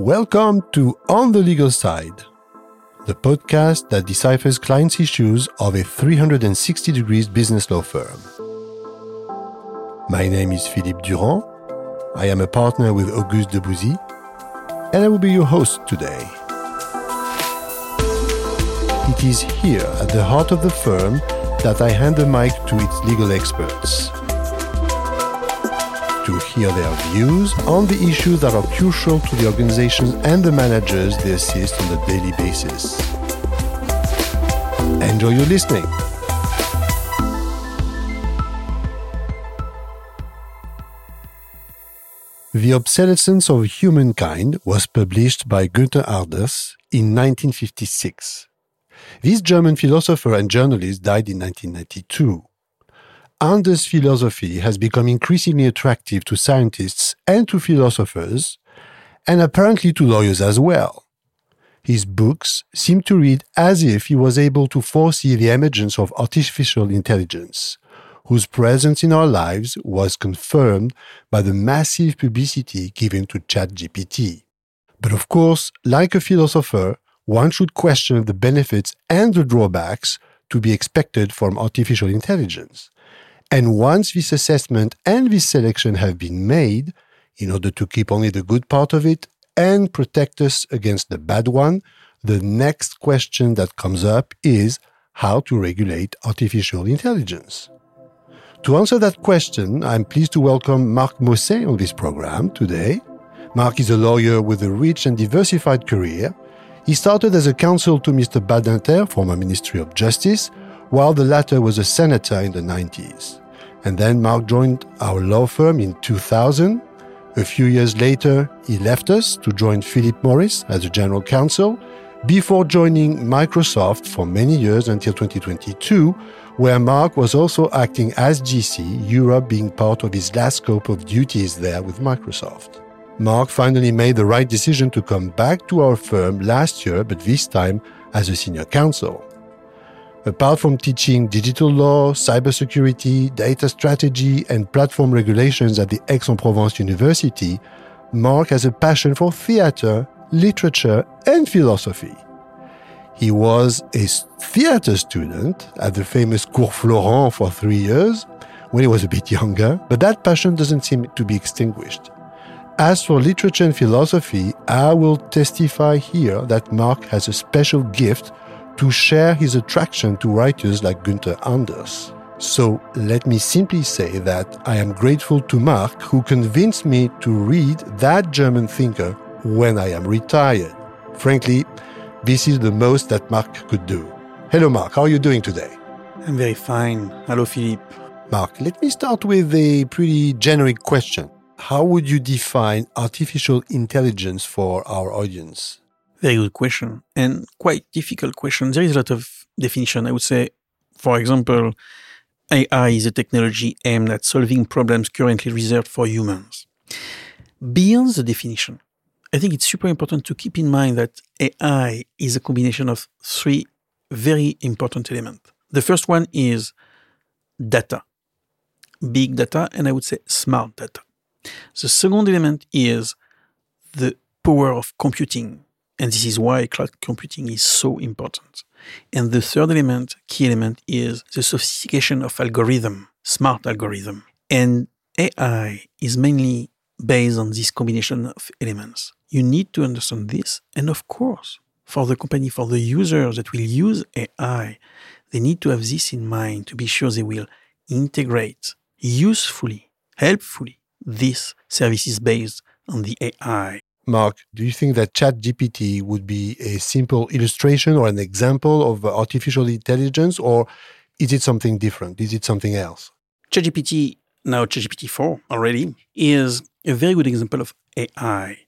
Welcome to On the Legal Side, the podcast that deciphers clients' issues of a 360 degrees business law firm. My name is Philippe Durand. I am a partner with August Debouzy, and I will be your host today. It is here at the heart of the firm that I hand the mic to its legal experts to hear their views on the issues that are crucial to the organizations and the managers they assist on a daily basis. Enjoy your listening. The Obsolescence of Humankind was published by Günther Anders in 1956. This German philosopher and journalist died in 1992. Anders' philosophy has become increasingly attractive to scientists and to philosophers, and apparently to lawyers as well. His books seem to read as if he was able to foresee the emergence of artificial intelligence, whose presence in our lives was confirmed by the massive publicity given to ChatGPT. But of course, like a philosopher, one should question the benefits and the drawbacks to be expected from artificial intelligence. And once this assessment and this selection have been made, in order to keep only the good part of it and protect us against the bad one, the next question that comes up is how to regulate artificial intelligence. To answer that question, I'm pleased to welcome Marc Mossé on this program today. Marc is a lawyer with a rich and diversified career. He started as a counsel to Mr. Badinter, former Ministry of Justice, while the latter was a senator in the 90s. And then Marc joined our law firm in 2000. A few years later, he left us to join Philip Morris as a general counsel before joining Microsoft for many years until 2022, where Marc was also acting as GC, Europe being part of his last scope of duties there with Microsoft. Marc finally made the right decision to come back to our firm last year, but this time as a senior counsel. Apart from teaching digital law, cybersecurity, data strategy, and platform regulations at the Aix-en-Provence University, Marc has a passion for theater, literature, and philosophy. He was a theater student at the famous Cours Florent for three years when he was a bit younger, but that passion doesn't seem to be extinguished. As for literature and philosophy, I will testify here that Marc has a special gift to share his attraction to writers like Günther Anders. So let me simply say that I am grateful to Marc who convinced me to read that German thinker when I am retired. Frankly, this is the most that Marc could do. Hello Marc, how are you doing today? I'm very fine. Hello Philippe. Marc, let me start with a pretty generic question how would you define artificial intelligence for our audience? Very good question and quite difficult question. There is a lot of definition. I would say, for example, AI is a technology aimed at solving problems currently reserved for humans. Beyond the definition, I think it's super important to keep in mind that AI is a combination of three very important elements. The first one is data, big data, and I would say smart data. The second element is the power of computing. And this is why cloud computing is so important. And the third element, key element, is the sophistication of algorithm, smart algorithm. And AI is mainly based on this combination of elements. You need to understand this. And of course, for the company, for the users that will use AI, they need to have this in mind to be sure they will integrate usefully, helpfully this services based on the AI. Marc, do you think that ChatGPT would be a simple illustration or an example of artificial intelligence, or is it something different? Is it something else? ChatGPT, now ChatGPT 4 already, is a very good example of AI.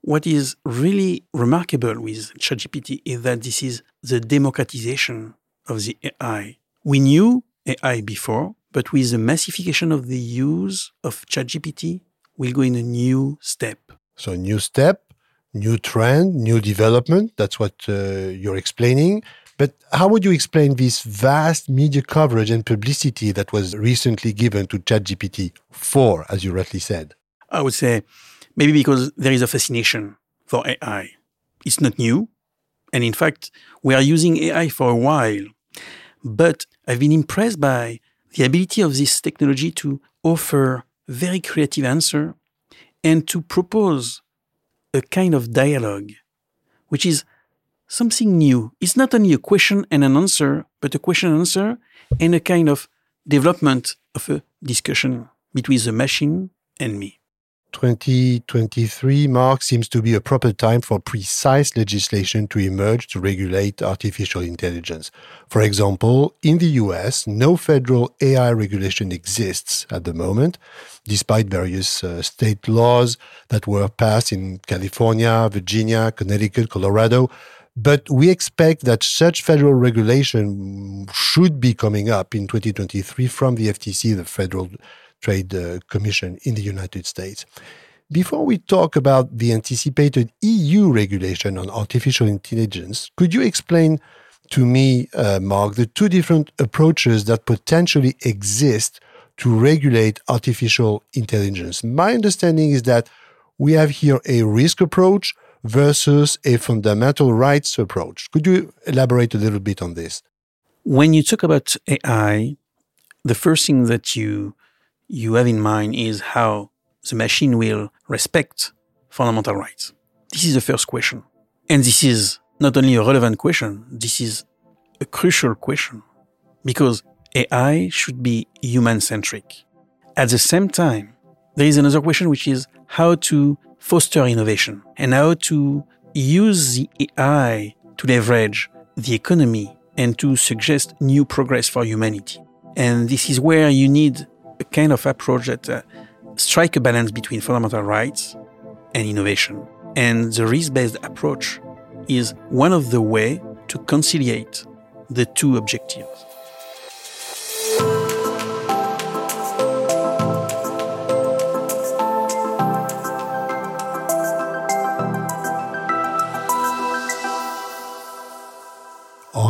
What is really remarkable with ChatGPT is that this is the democratization of the AI. We knew AI before, but with the massification of the use of ChatGPT, we'll go in a new step. So, new step, new trend, new development. That's what uh, you're explaining. But how would you explain this vast media coverage and publicity that was recently given to ChatGPT 4, as you rightly said? I would say maybe because there is a fascination for AI. It's not new. And in fact, we are using AI for a while. But I've been impressed by the ability of this technology to offer very creative answer and to propose a kind of dialogue, which is something new. It's not only a question and an answer, but a question and answer and a kind of development of a discussion between the machine and me. 2023, Marc, seems to be a proper time for precise legislation to emerge to regulate artificial intelligence. For example, in the US, no federal AI regulation exists at the moment, despite various uh, state laws that were passed in California, Virginia, Connecticut, Colorado. But we expect that such federal regulation should be coming up in 2023 from the FTC, the Federal Trade uh, Commission in the United States. Before we talk about the anticipated EU regulation on artificial intelligence, could you explain to me, uh, Marc, the two different approaches that potentially exist to regulate artificial intelligence? My understanding is that we have here a risk approach versus a fundamental rights approach. Could you elaborate a little bit on this? When you talk about AI, the first thing that you you have in mind is how the machine will respect fundamental rights. This is the first question. And this is not only a relevant question, this is a crucial question because AI should be human centric. At the same time, there is another question, which is how to foster innovation and how to use the AI to leverage the economy and to suggest new progress for humanity. And this is where you need a kind of approach that uh, strike a balance between fundamental rights and innovation. And the risk-based approach is one of the way to conciliate the two objectives.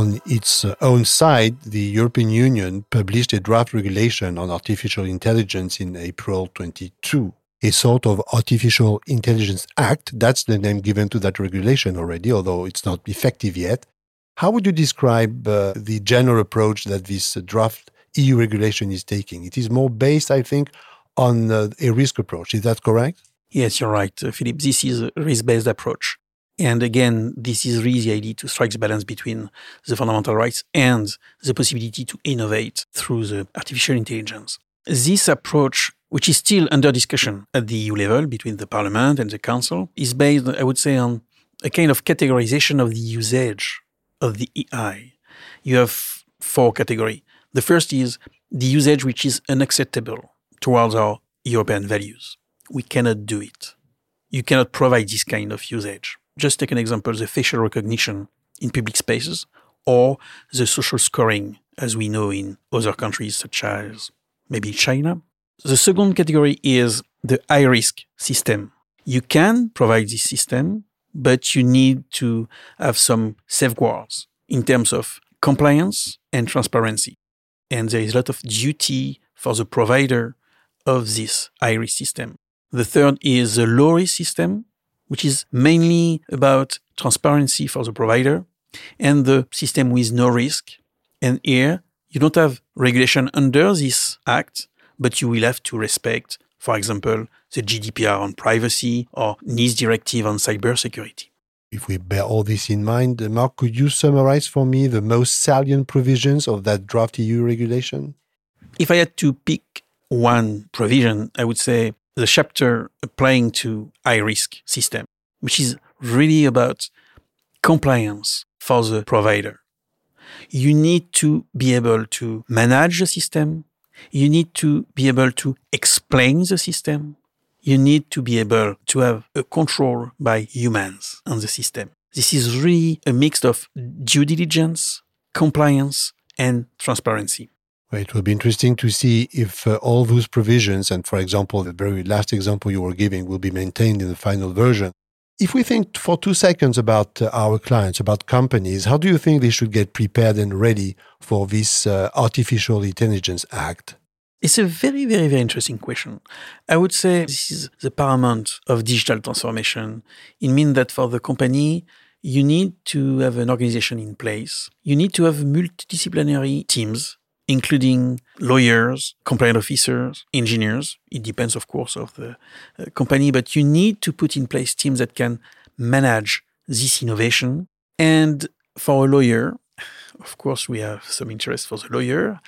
On its own side, the European Union published a draft regulation on artificial intelligence in April 22. A sort of Artificial Intelligence Act, that's the name given to that regulation already, although it's not effective yet. How would you describe uh, the general approach that this draft EU regulation is taking? It is more based, I think, on uh, a risk approach. Is that correct? Yes, you're right, Philippe. This is a risk based approach. And again, this is really the idea to strike the balance between the fundamental rights and the possibility to innovate through the artificial intelligence. This approach, which is still under discussion at the EU level between the Parliament and the Council, is based, I would say, on a kind of categorization of the usage of the AI. You have four categories. The first is the usage which is unacceptable towards our European values. We cannot do it. You cannot provide this kind of usage. Just take an example the facial recognition in public spaces or the social scoring, as we know in other countries such as maybe China. The second category is the high risk system. You can provide this system, but you need to have some safeguards in terms of compliance and transparency. And there is a lot of duty for the provider of this high risk system. The third is the low risk system, which is mainly about transparency for the provider and the system with no risk. And here, you don't have regulation under this act, but you will have to respect, for example, the GDPR on privacy or NIS directive on cybersecurity. If we bear all this in mind, uh, Marc, could you summarize for me the most salient provisions of that draft EU regulation? If I had to pick one provision, I would say the chapter applying to high risk system, which is really about compliance for the provider. You need to be able to manage the system. You need to be able to explain the system. You need to be able to have a control by humans on the system. This is really a mix of due diligence, compliance, and transparency. It will be interesting to see if uh, all those provisions, and for example, the very last example you were giving, will be maintained in the final version. If we think for two seconds about uh, our clients, about companies, how do you think they should get prepared and ready for this uh, Artificial Intelligence Act? It's a very, very, very interesting question. I would say this is the paramount of digital transformation. It means that for the company, you need to have an organization in place. You need to have multidisciplinary teams, including lawyers, compliance officers, engineers. It depends, of course, of the uh, company, but you need to put in place teams that can manage this innovation. And for a lawyer, of course, we have some interest for the lawyer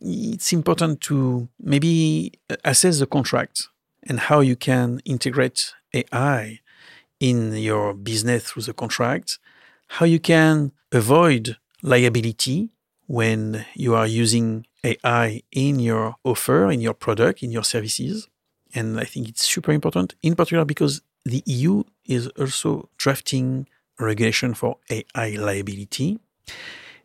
it's important to maybe assess the contract and how you can integrate AI in your business through the contract, how you can avoid liability when you are using AI in your offer, in your product, in your services. And I think it's super important, in particular because the EU is also drafting regulation for AI liability.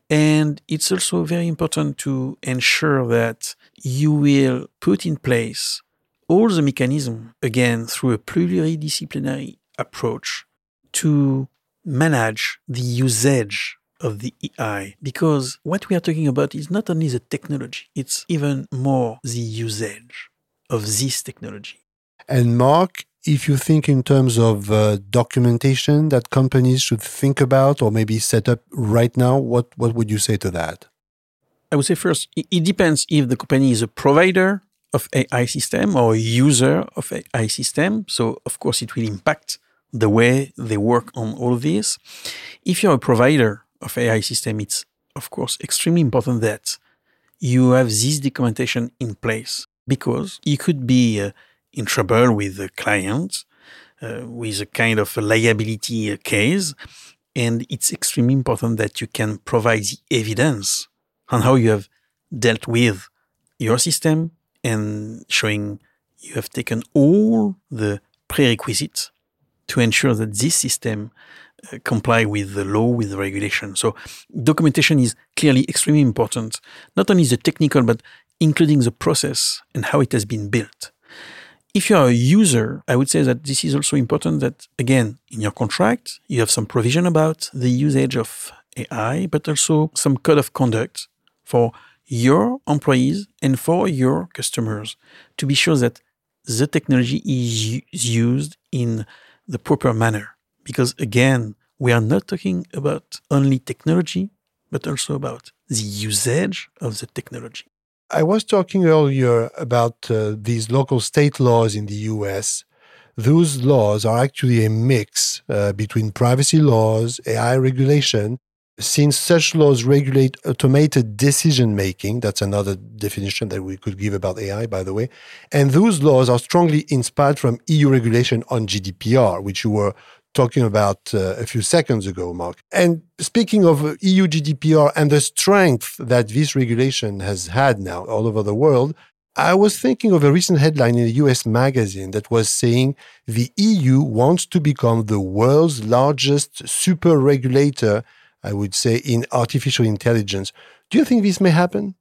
And it's also very important to ensure that you will put in place all the mechanism, again, through a pluridisciplinary approach to manage the usage of the AI. Because what we are talking about is not only the technology, it's even more the usage of this technology. And Marc, if you think in terms of uh, documentation that companies should think about or maybe set up right now, what, what would you say to that? I would say first, it depends if the company is a provider of AI system or a user of AI system. So of course it will impact the way they work on all of this. If you're a provider of AI system, it's of course extremely important that you have this documentation in place because you could be uh, in trouble with the client, uh, with a kind of a liability case. And it's extremely important that you can provide the evidence on how you have dealt with your system and showing you have taken all the prerequisites to ensure that this system uh, comply with the law, with the regulation. So documentation is clearly extremely important, not only the technical, but including the process and how it has been built. If you are a user, I would say that this is also important that, again, in your contract, you have some provision about the usage of AI, but also some code of conduct for your employees and for your customers to be sure that the technology is used in the proper manner. Because again, we are not talking about only technology, but also about the usage of the technology. I was talking earlier about uh, these local state laws in the US. Those laws are actually a mix uh, between privacy laws, AI regulation. Since such laws regulate automated decision making, that's another definition that we could give about AI, by the way. And those laws are strongly inspired from EU regulation on GDPR, which you were talking about uh, a few seconds ago, Marc. And speaking of EU GDPR and the strength that this regulation has had now all over the world, I was thinking of a recent headline in a US magazine that was saying the EU wants to become the world's largest super regulator, I would say, in artificial intelligence. Do you think this may happen?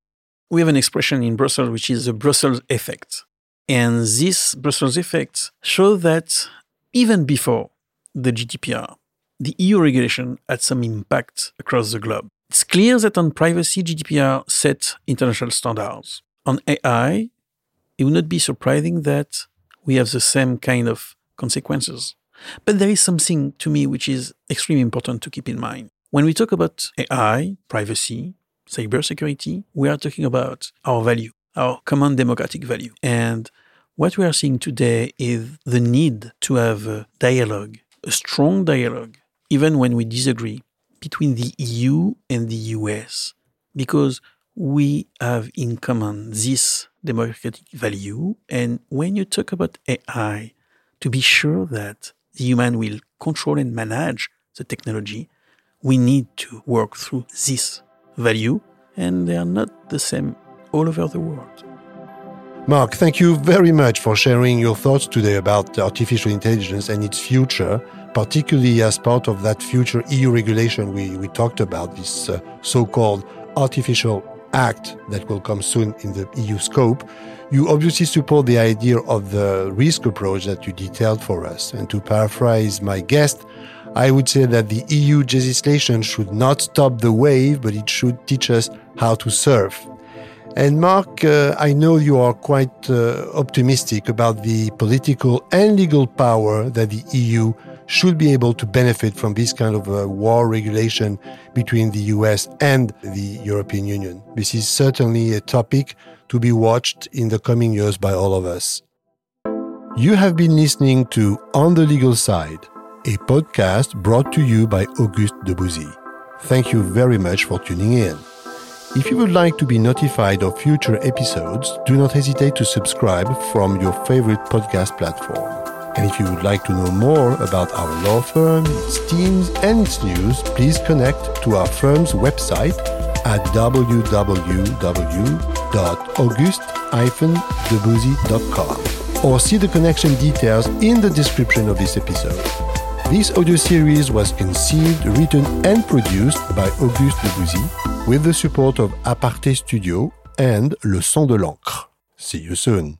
We have an expression in Brussels which is the Brussels effect. And this Brussels effect shows that even before the GDPR, the EU regulation had some impact across the globe. It's clear that on privacy, GDPR set international standards. On AI, it would not be surprising that we have the same kind of consequences. But there is something to me which is extremely important to keep in mind. When we talk about AI, privacy, cybersecurity, we are talking about our value, our common democratic value. And what we are seeing today is the need to have a dialogue a strong dialogue, even when we disagree, between the EU and the US, because we have in common this democratic value. And when you talk about AI, to be sure that the human will control and manage the technology, we need to work through this value, and they are not the same all over the world. Marc, thank you very much for sharing your thoughts today about artificial intelligence and its future, particularly as part of that future EU regulation we, we talked about, this uh, so called Artificial Act that will come soon in the EU scope. You obviously support the idea of the risk approach that you detailed for us. And to paraphrase my guest, I would say that the EU legislation should not stop the wave, but it should teach us how to surf. And Marc, uh, I know you are quite uh, optimistic about the political and legal power that the EU should be able to benefit from this kind of uh, war regulation between the US and the European Union. This is certainly a topic to be watched in the coming years by all of us. You have been listening to On the Legal Side, a podcast brought to you by August Debouzy. Thank you very much for tuning in. If you would like to be notified of future episodes, do not hesitate to subscribe from your favorite podcast platform. And if you would like to know more about our law firm, its teams, and its news, please connect to our firm's website at www.august-debouzy.com or see the connection details in the description of this episode. This audio series was conceived, written, and produced by August Debouzy with the support of Aparté Studio and Le Son de l'encre. See you soon.